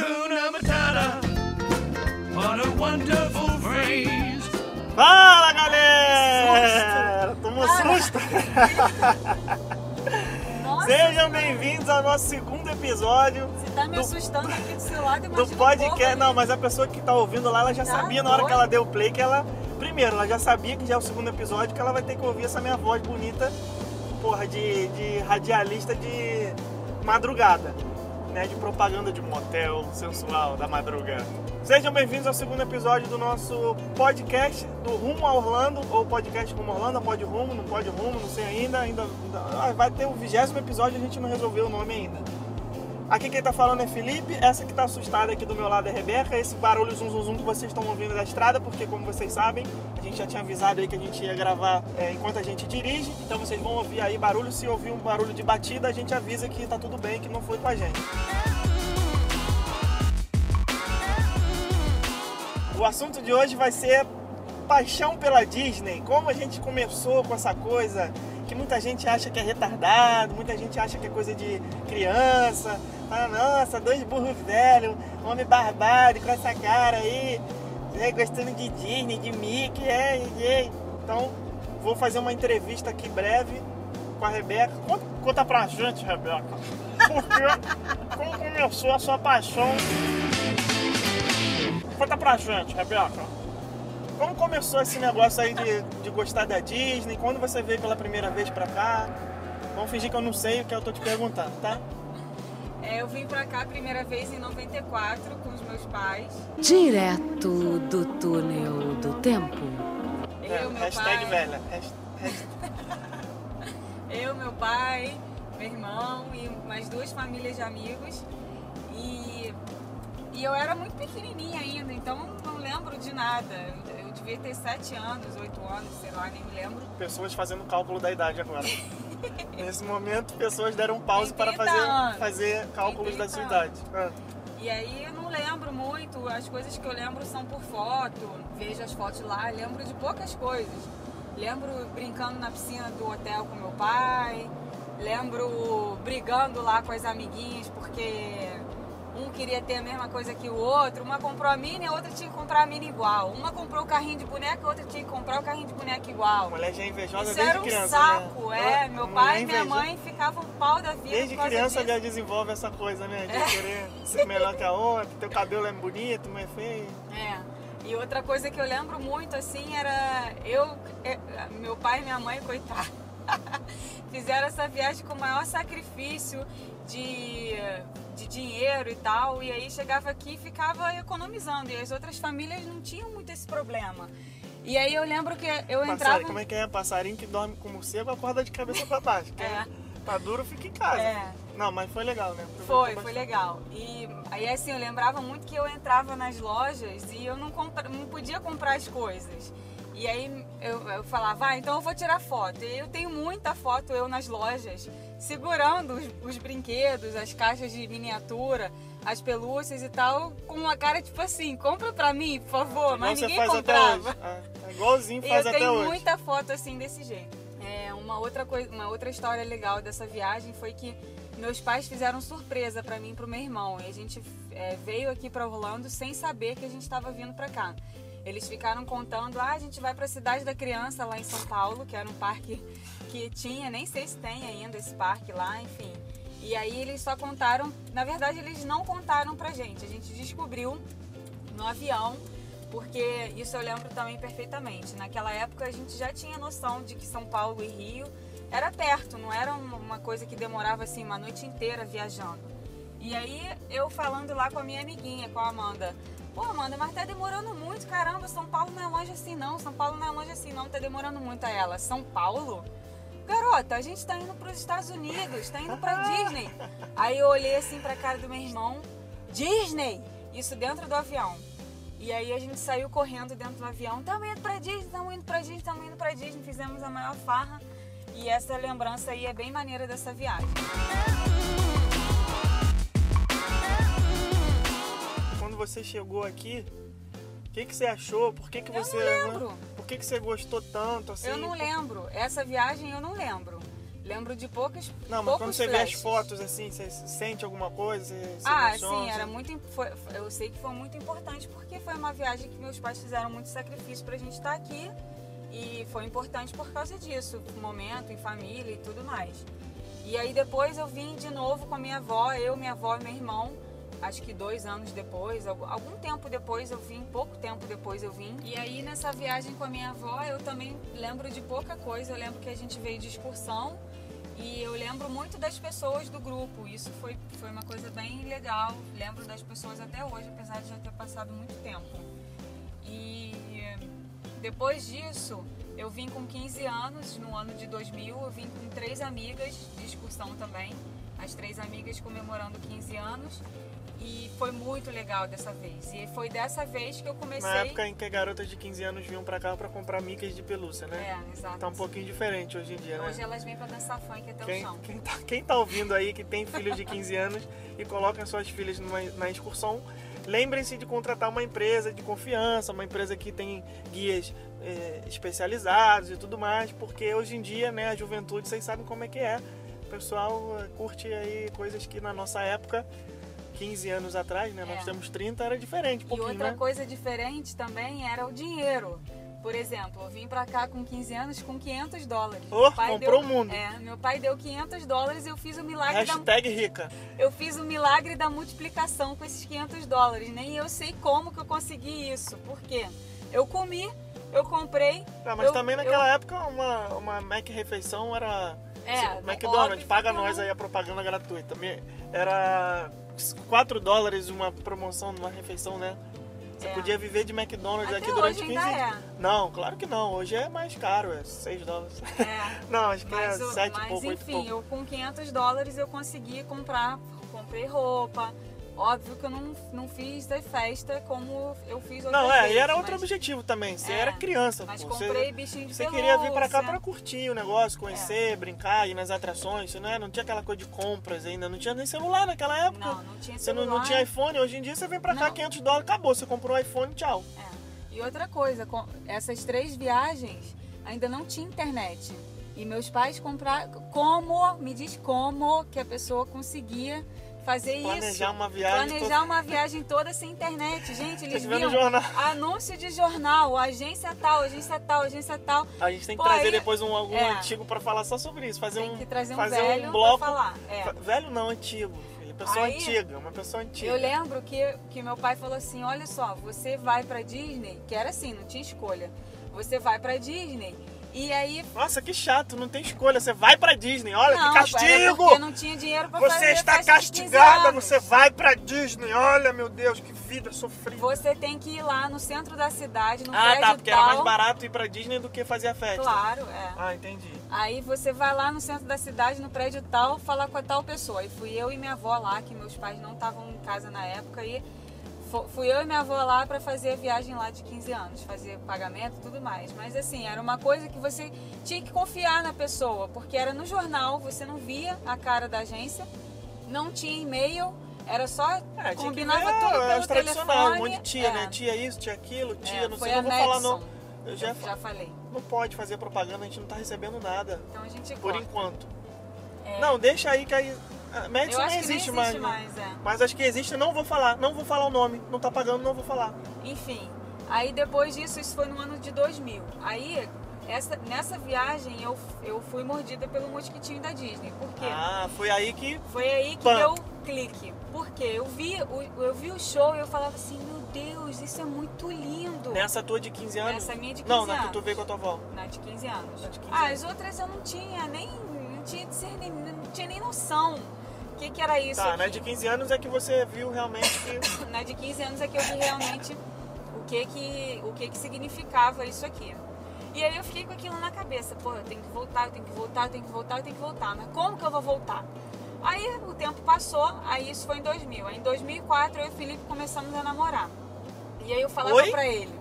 Hakuna Matata. What a wonderful phrase. Fala galera! Tomou susto? Sejam bem-vindos ao nosso segundo episódio você tá me do- assustando aqui do seu lado, do imagina o podcast. povo Não, mas a pessoa que tá ouvindo lá, ela já Tá sabia na hora que ela deu play que ela. Primeiro, ela já sabia que já é o segundo episódio que ela vai ter que ouvir essa minha voz bonita, porra, de, de radialista de madrugada. Né, de propaganda de motel sensual da madrugada. Sejam bem-vindos ao segundo episódio do nosso podcast do Rumo a Orlando, ou podcast Rumo a Orlando, pode rumo, não pode rumo, não sei ainda. ainda, ah, vai ter o vigésimo episódio, a gente não resolveu o nome ainda. Aqui quem tá falando é Felipe, essa que tá assustada aqui do meu lado é Rebeca, esse barulho zum zum zum que vocês estão ouvindo da estrada, porque como vocês sabem, a gente já tinha avisado aí que a gente ia gravar é, enquanto a gente dirige, então vocês vão ouvir aí barulho, se ouvir um barulho de batida, a gente avisa que tá tudo bem, que não foi com a gente. O assunto de hoje vai ser paixão pela Disney. Como a gente começou com essa coisa que muita gente acha que é retardado, muita gente acha que é coisa de criança. Fala, nossa, dois burros velhos, homem barbado com essa cara aí, né, gostando de Disney, de Mickey, é, é. Então, vou fazer uma entrevista aqui breve com a Rebeca. Conta, conta pra gente, Rebeca. Como começou a sua paixão Conta pra gente, Rebeca. Como começou esse negócio aí de, de gostar da Disney? Quando você veio pela primeira vez pra cá? Vamos fingir que eu não sei o que eu tô te perguntando, tá? É, eu vim pra cá a primeira vez em 94 com os meus pais. Direto do túnel do tempo. É, Eu, meu hashtag pai, hasht- eu, meu pai, meu irmão e mais duas famílias de amigos. E, e eu era muito pequenininha ainda, então não lembro de nada. Eu, eu devia ter sete anos, oito anos, sei lá, nem me lembro. Pessoas fazendo cálculo da idade agora. Nesse momento, pessoas deram pause para 30 fazer, anos. fazer cálculos da 30 sua idade. Ah, E aí eu não lembro muito, as coisas que eu lembro são por foto, vejo as fotos lá, lembro de poucas coisas. Lembro brincando na piscina do hotel com meu pai, lembro brigando lá com as amiguinhas porque um queria ter a mesma coisa que o outro, uma comprou a mini, a outra tinha que comprar a mini igual. Uma comprou o carrinho de boneca, a outra tinha que comprar o carrinho de boneca A igual. mulher já é invejosa Isso desde era um criança, saco, né? é. Meu pai e minha inveja- mãe ficavam pau da vida Desde criança disso. já desenvolve essa coisa, né? De querer ser melhor que a outra, teu cabelo é bonito, não é feio. É. E outra coisa que eu lembro muito assim era eu, é, meu pai e minha mãe, coitado, fizeram essa viagem com o maior sacrifício de, de dinheiro e tal. E aí chegava aqui e ficava economizando. E as outras famílias não tinham muito esse problema. E aí eu lembro que eu entrava. Passarinho, como é que é? Passarinho que dorme com morcego acorda de cabeça pra baixo. Quem É. tá duro fica em casa. É. Não, mas foi legal, né? Foi, Aproveitou foi bastante. legal. E aí assim, eu lembrava muito que eu entrava nas lojas e eu não, compra, não podia comprar as coisas. E aí eu, eu falava, ah, então eu vou tirar foto. E eu tenho muita foto eu nas lojas, segurando os, os brinquedos, as caixas de miniatura, as pelúcias e tal, com uma cara tipo assim, compra pra mim, por favor, mas ninguém faz comprava. até hoje. É, é igualzinho faz eu até tenho hoje. muita foto assim desse jeito. É, uma outra coisa, uma outra história legal dessa viagem foi que meus pais fizeram surpresa para mim e pro meu irmão. E a gente é, veio aqui para Orlando sem saber que a gente estava vindo para cá. Eles ficaram contando, ah, a gente vai para a cidade da criança lá em São Paulo, que era um parque que tinha, nem sei se tem ainda esse parque lá, enfim. E aí eles só contaram, na verdade eles não contaram pra gente. A gente descobriu no avião, porque isso eu lembro também perfeitamente. Naquela época a gente já tinha noção de que São Paulo e Rio era perto, não era um- uma coisa que demorava assim uma noite inteira viajando. E aí eu falando lá com a minha amiguinha, com a Amanda. Pô, Amanda, mas tá demorando muito, caramba, São Paulo não é longe assim não, São Paulo não é longe assim não, tá demorando muito a ela. São Paulo? Garota, a gente tá indo pros Estados Unidos, tá indo pra Disney. Aí eu olhei assim pra cara do meu irmão, Disney! Isso dentro do avião. E aí a gente saiu correndo dentro do avião, estamos indo pra Disney, estamos indo pra Disney, estamos indo pra Disney, fizemos a maior farra. E essa lembrança aí é bem maneira dessa viagem. Você chegou aqui, o que, que você achou? Por que, que Eu você. não lembro. Por que, que você gostou tanto assim? Eu não lembro. Essa viagem eu não lembro. Lembro de poucas. Não, mas quando você vê as flashes. fotos assim, você sente alguma coisa? Você Ah, emociona, sim, era você- muito. Foi, eu sei que foi muito importante porque foi uma viagem que meus pais fizeram muito sacrifício pra gente estar aqui. E foi importante por causa disso, momento em família e tudo mais. E aí depois eu vim de novo com a minha avó, eu, minha avó e meu irmão. Acho que dois anos depois, algu- algum tempo depois eu vim, pouco tempo depois eu vim. E aí nessa viagem com a minha avó eu também lembro de pouca coisa. Eu lembro que a gente veio de excursão e eu lembro muito das pessoas do grupo. Isso foi, foi uma coisa bem legal. Lembro das pessoas até hoje, apesar de já ter passado muito tempo. E depois disso, eu vim com 15 anos, no ano de 2000, eu vim com três amigas de excursão também. As três amigas comemorando 15 anos. E foi muito legal dessa vez. E foi dessa vez que eu comecei. Na época em que garotas de 15 anos vinham pra cá pra comprar micas de pelúcia, né? É, exato. Tá um pouquinho diferente hoje em dia, né? Hoje elas vêm pra dançar funk até o Quem, chão. quem, tá, quem tá ouvindo aí que tem filhos de 15 anos e coloca suas filhas numa, na excursão, lembrem-se de contratar uma empresa de confiança, uma empresa que tem guias eh, especializados e tudo mais, porque hoje em dia, né, a juventude, vocês sabem como é que é. O pessoal eh, curte aí coisas que na nossa época, 15 anos atrás, né, nós É. temos 30, era diferente, um E outra né? coisa diferente também era o dinheiro. Por exemplo, eu vim pra cá com 15 anos com 500 dólares. Oh, Meu pai comprou deu- o mundo. É, meu pai deu 500 dólares e eu fiz o milagre da Hashtag rica. eu fiz o milagre da multiplicação com esses 500 dólares. Nem eu sei como que eu consegui isso. Por quê? Eu comi, eu comprei. Ah, mas eu- também naquela época uma, uma Mac refeição era. É, McDonald's, óbvio paga que nós aí a propaganda gratuita. Era 4 dólares uma promoção numa refeição, né? Você É. podia viver de McDonald's Até aqui durante hoje 15 ainda dias. Não, claro que não. Hoje é mais caro, é 6 dólares. É. Não, acho que Mas, é o- 7 e mas pouco, 8 enfim, pouco. eu com 500 dólares eu consegui comprar, comprei roupa. Óbvio que eu não, não fiz da festa como eu fiz outras Não, é, vezes, e era outro mas- objetivo também. Você É, era criança, Mas pô. Você- comprei bichinho de Você pelúcia. queria vir pra cá pra curtir o negócio, conhecer, brincar, ir nas atrações, né? Não tinha aquela coisa de compras ainda, não tinha nem celular naquela época. Não, não tinha Você não, celular. não tinha iPhone, hoje em dia você vem pra cá, Não. 500 dólares, acabou. Você comprou um iPhone, tchau. É. E outra coisa, com essas três viagens ainda não tinha internet. E meus pais compraram. Como? Me diz como que a pessoa conseguia fazer isso. Planejar uma viagem. Planejar uma viagem toda sem internet. Gente, eles no viam jornal. anúncio de jornal, agência tal, agência tal, agência tal. A gente tem que Pô, trazer aí- depois um, algum é. antigo pra falar só sobre isso. Fazer Tem um, que trazer um fazer velho um bloco. pra falar. É. Velho não, antigo. Filho. Pessoa Aí- antiga, uma pessoa antiga. Eu lembro que, que meu pai falou assim: olha só, você vai pra Disney, que era assim, não tinha escolha. Você vai pra Disney e aí. Nossa, que chato, não tem escolha. Você vai pra Disney, olha não, que era castigo! porque não tinha dinheiro pra Você fazer está festa de 15 castigada, você vai pra Disney. Olha, meu Deus, que vida sofrida. Você tem que ir lá no centro da cidade, no ah, prédio tá, porque tal. era mais barato ir pra Disney do que fazer a festa. Claro, é. Ah, entendi. Aí você vai lá no centro da cidade, no prédio tal, falar com a tal pessoa. E fui eu e minha avó lá, que meus pais não estavam em casa na época, e fui eu e minha avó lá para fazer a viagem lá de 15 anos, fazer pagamento e tudo mais. Mas assim, era uma coisa que você tinha que confiar na pessoa, porque era no jornal, você não via a cara da agência, não tinha e-mail, era só É, combinava ver, tudo é, pelo os tradicionais, telefone. um monte de tia, É, né? Tia isso, tia aquilo, tia, é, não sei, não vou falar não. Eu já, já falei. não pode fazer propaganda, a gente não tá recebendo nada. Então a gente Por corta. enquanto. É. Não, deixa aí que aí. A Madison Eu acho nem que nem existe, existe mais. né? mais, é. Mas acho que existe, não vou falar, não vou falar o nome. Não tá pagando, não vou falar. Enfim, aí depois disso, isso foi no ano de 2000. Aí, essa, nessa viagem, eu, eu fui mordida pelo mosquitinho da Disney. Por quê? Ah, foi aí que. Foi aí que Pam. deu clique. Por quê? Eu vi, o- eu vi o show e eu falava assim, meu Deus, isso é muito lindo. Nessa tua de 15 anos? Nessa minha de Não, 15 na que anos. tu veio com a tua avó. Na de 15 anos. Na de 15 ah, anos. as outras eu não tinha nem, não tinha, discernimento, não tinha nem noção. Que, que era isso Tá, aqui. na de 15 anos é que você viu realmente que. na de 15 anos é que eu vi realmente o que que, o que que significava isso aqui. E aí eu fiquei com aquilo na cabeça, pô, eu tenho que voltar, eu tenho que voltar, eu tenho que voltar, eu tenho que voltar. Mas como que eu vou voltar? Aí o tempo passou, aí isso foi em 2000. Aí em 2004 eu e o Felipe começamos a namorar. E aí eu falava Oi? pra ele.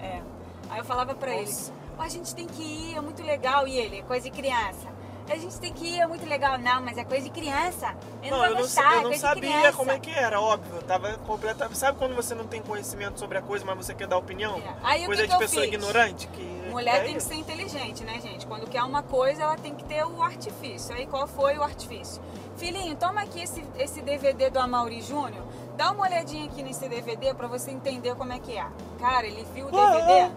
É. Aí eu falava pra ele, Nossa. "Ó, a gente tem que ir, é muito legal. E ele, coisa de criança. A gente tem que ir, é muito legal. Não, mas é coisa de criança. Eu não, Não, vou eu não, gostar, sa- eu é não sabia como é que era, óbvio. Eu tava completa. Sabe quando você não tem conhecimento sobre a coisa, mas você quer dar opinião? É. Aí coisa que de que pessoa fiz? ignorante? Que Mulher é tem que isso. ser inteligente, né, gente? Quando quer uma coisa, ela tem que ter o artifício. Aí qual foi o artifício? Filhinho, toma aqui esse, esse DVD do Amaury Júnior. Dá uma olhadinha aqui nesse DVD pra você entender como é que é. Cara, ele viu o DVD. Ah,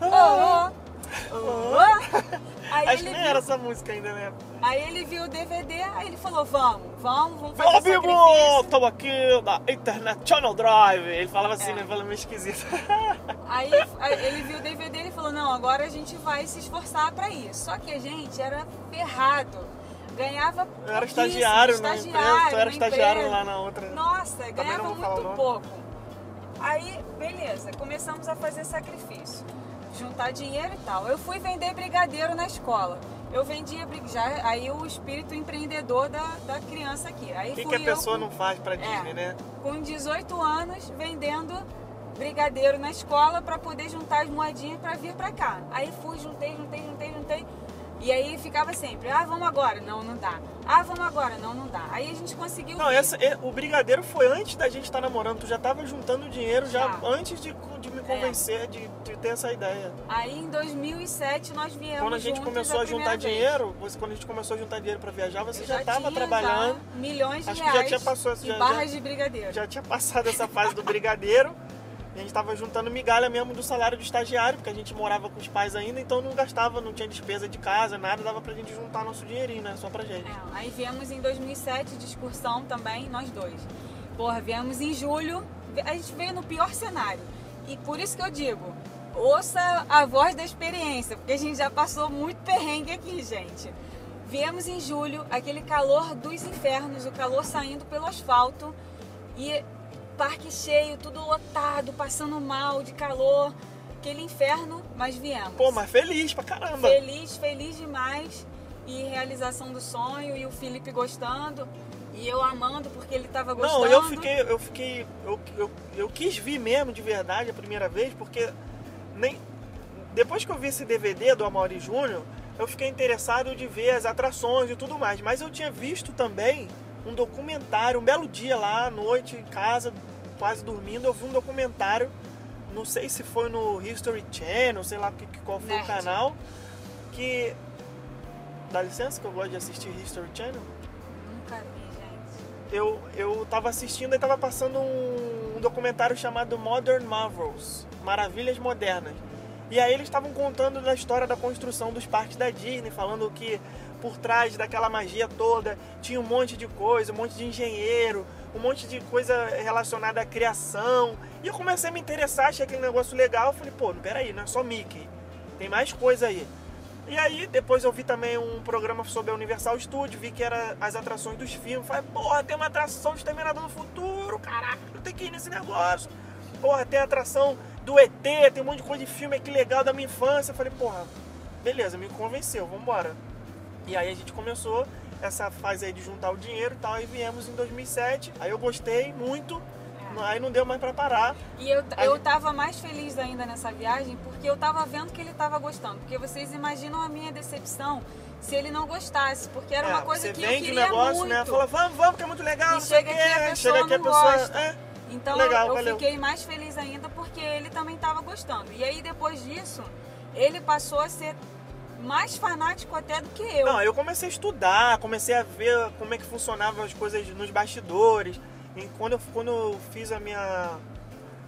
Oh, oh, oh. Aí Acho que nem viu era essa música ainda, né? Aí ele viu o DVD, aí ele falou, vamos, vamos, vamos fazer Meu o amigo, sacrifício. tô aqui da Internet Channel Drive. Ele falava assim, É. né? Falando meio esquisito. Aí, aí ele viu o DVD e ele falou, não, agora a gente vai se esforçar pra isso. Só que a gente era ferrado. Ganhava Eu era pouquíssimo, estagiário na estagiário empresa, tu era estagiário empresa. lá na outra. Nossa, ganhava muito pouco. Aí, beleza, começamos a fazer sacrifício. Juntar dinheiro e tal. Eu fui vender brigadeiro na escola. Eu vendia já aí o espírito empreendedor da, da criança aqui. Aí O que, que a pessoa com- não faz pra Disney, É. né? com 18 anos vendendo brigadeiro na escola para poder juntar as moedinhas para vir para cá. Aí fui, juntei, juntei, juntei, juntei. E aí ficava sempre, ah, vamos agora, não, não dá. Ah, vamos agora, não, não dá. Aí a gente conseguiu. Não, essa, é- o brigadeiro foi antes da gente estar namorando. Tu já tava juntando dinheiro já Já. antes de, de É. me convencer de, de ter essa ideia. Aí em 2007 nós viemos. Quando a gente começou a primeira juntar vez. dinheiro, você, quando a gente começou a juntar dinheiro pra viajar, você Eu já estava trabalhando. milhões de Acho que já reais tinha passado- já- barras já- de brigadeiro. Já tinha passado essa fase do brigadeiro. A gente tava juntando migalha mesmo do salário do estagiário, porque a gente morava com os pais ainda, então não gastava, não tinha despesa de casa, nada, dava pra gente juntar nosso dinheirinho, né? Só pra gente. É, aí viemos em 2007 de excursão também, nós dois. Porra, viemos em julho, a gente veio no pior cenário. E por isso que eu digo, ouça a voz da experiência, porque a gente já passou muito perrengue aqui, gente. Viemos em julho, aquele calor dos infernos, o calor saindo pelo asfalto e parque cheio, tudo lotado, passando mal de calor, aquele inferno, mas viemos. Pô, mas feliz pra caramba. Feliz, feliz demais. E realização do sonho, e o Felipe gostando, e eu amando porque ele tava gostando. Não, eu fiquei, eu fiquei, eu, eu, eu quis vir mesmo de verdade a primeira vez, porque nem depois que eu vi esse DVD do Amaury Júnior, eu fiquei interessado de ver as atrações e tudo mais. Mas eu tinha visto também um documentário, um belo dia lá à noite em casa, quase dormindo, eu vi um documentário, não sei se foi no History Channel, sei lá que, qual foi Nerd. o canal, que dá licença que eu gosto de assistir History Channel Nunca vi, gente. eu, eu tava assistindo e tava passando um, um documentário chamado Modern Marvels, Maravilhas Modernas. E aí eles estavam contando da história da construção dos parques da Disney, falando que por trás daquela magia toda tinha um monte de coisa, um monte de engenheiro, um monte de coisa relacionada à criação. E eu comecei a me interessar, achei aquele negócio legal. Eu falei, pô, peraí, não é só Mickey, tem mais coisa aí. E aí, depois eu vi também um programa sobre a Universal Studios, vi que era as atrações dos filmes. Falei, porra, tem uma atração de Exterminador no Futuro, caraca, eu tenho que ir nesse negócio. Porra, tem atração do ET, tem um monte de coisa de filme aqui legal da minha infância. Falei, porra, beleza, me convenceu, vambora. E aí a gente começou essa fase aí de juntar o dinheiro e tal, e viemos em 2007. Aí eu gostei muito, aí não deu mais pra parar. E eu, A eu tava mais feliz ainda nessa viagem porque eu tava vendo que ele tava gostando. Porque vocês imaginam a minha decepção se ele não gostasse. Porque era É, uma coisa você que eu vende o queria negócio, muito. né? Fala, vamos, vamos, que é muito legal, E não o chega aqui a pessoa Chega aqui a não pessoa. gosta. é. Então Legal, eu valeu. fiquei mais feliz ainda porque ele também estava gostando. E aí depois disso, ele passou a ser mais fanático até do que eu. Não, eu comecei a estudar, comecei a ver como é que funcionavam as coisas nos bastidores. E quando eu, quando eu fiz a minha,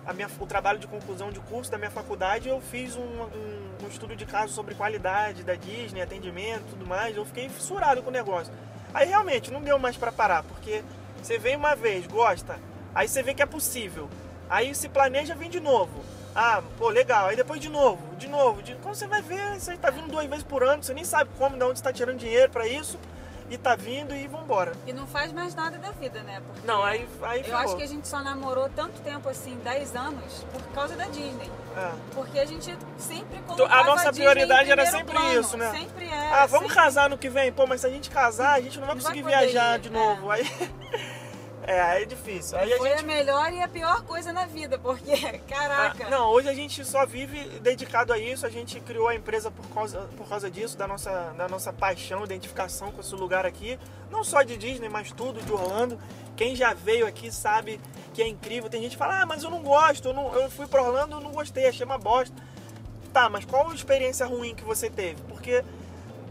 a minha, o trabalho de conclusão de curso da minha faculdade, eu fiz um, um- um estudo de caso sobre qualidade da Disney, atendimento e tudo mais. Eu fiquei fissurado com o negócio. Aí realmente não deu mais pra parar, porque você vem uma vez, gosta, aí você vê que é possível. Aí se planeja, vem de novo. Ah, pô, legal. Aí depois de novo, de novo. De... Quando você vai ver, você tá vindo duas vezes por ano, você nem sabe como, de onde você tá tirando dinheiro pra isso. E tá vindo e vambora. E não faz mais nada da vida, né? Porque Não, aí, aí eu ferrou. acho que a gente só namorou tanto tempo assim, 10 anos, por causa da Disney. É. Porque a gente sempre colocava A nossa Disney prioridade era sempre plano. isso, né? Sempre é. Ah, vamos sempre... casar no que vem? Pô, mas se a gente casar, a gente não vai Não vai conseguir poder viajar ir, de é. novo. Aí. É, é difícil. Aí a Foi gente a melhor e a pior coisa na vida, porque, caraca. Ah, não, hoje a gente só vive dedicado a isso. A gente criou a empresa por causa, por causa disso, da nossa, da nossa paixão, identificação com esse lugar aqui. Não só de Disney, mas tudo de Orlando. Quem já veio aqui sabe que é incrível. Tem gente que fala, ah, mas eu não gosto, eu, não, eu fui pra Orlando, eu não gostei, achei uma bosta. Tá, mas qual a experiência ruim que você teve? Porque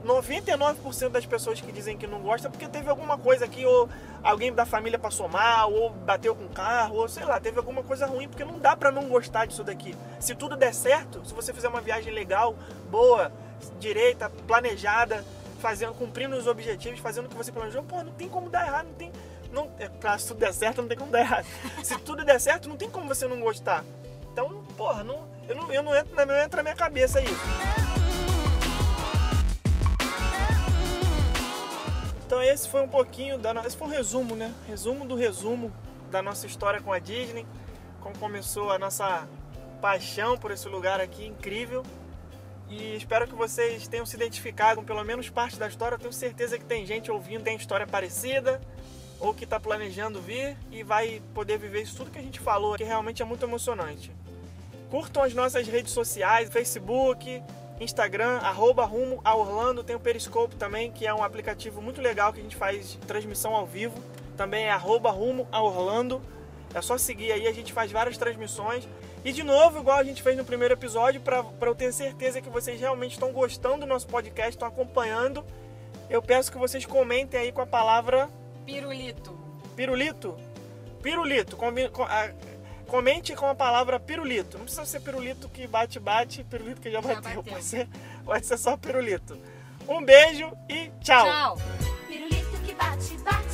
99% das pessoas que dizem que não gosta porque teve alguma coisa aqui, ou alguém da família passou mal, ou bateu com o carro, ou sei lá, teve alguma coisa ruim, porque não dá pra não gostar disso daqui. Se tudo der certo, se você fizer uma viagem legal, boa, direita, planejada, fazendo, cumprindo os objetivos, fazendo o que você planejou, pô, não tem como dar errado, não tem. Não, é, claro, se tudo der certo, não tem como dar errado. Se tudo der certo, não tem como você não gostar. Então, porra, não, eu, não, eu não entro, não entra na minha cabeça isso. Esse foi um pouquinho da no- esse foi um resumo, né? Resumo do resumo da nossa história com a Disney, como começou a nossa paixão por esse lugar aqui incrível. E espero que vocês tenham se identificado com pelo menos parte da história. Eu tenho certeza que tem gente ouvindo tem história parecida ou que está planejando vir e vai poder viver isso tudo que a gente falou, que realmente é muito emocionante. Curtam as nossas redes sociais, Facebook, Instagram, arroba rumo a Orlando. Tem o Periscope também, que é um aplicativo muito legal que a gente faz transmissão ao vivo. Também é arroba rumo a Orlando. É só seguir aí, a gente faz várias transmissões. E de novo, igual a gente fez no primeiro episódio, para eu ter certeza que vocês realmente estão gostando do nosso podcast, estão acompanhando, eu peço que vocês comentem aí com a palavra Pirulito. pirulito. Pirulito. combi- co- ah, Comente com a palavra pirulito. Não precisa ser pirulito que bate, bate, pirulito que já, já bateu. bateu. Pode, ser, pode ser só pirulito. Um beijo e tchau. Tchau. Pirulito que bate, bate.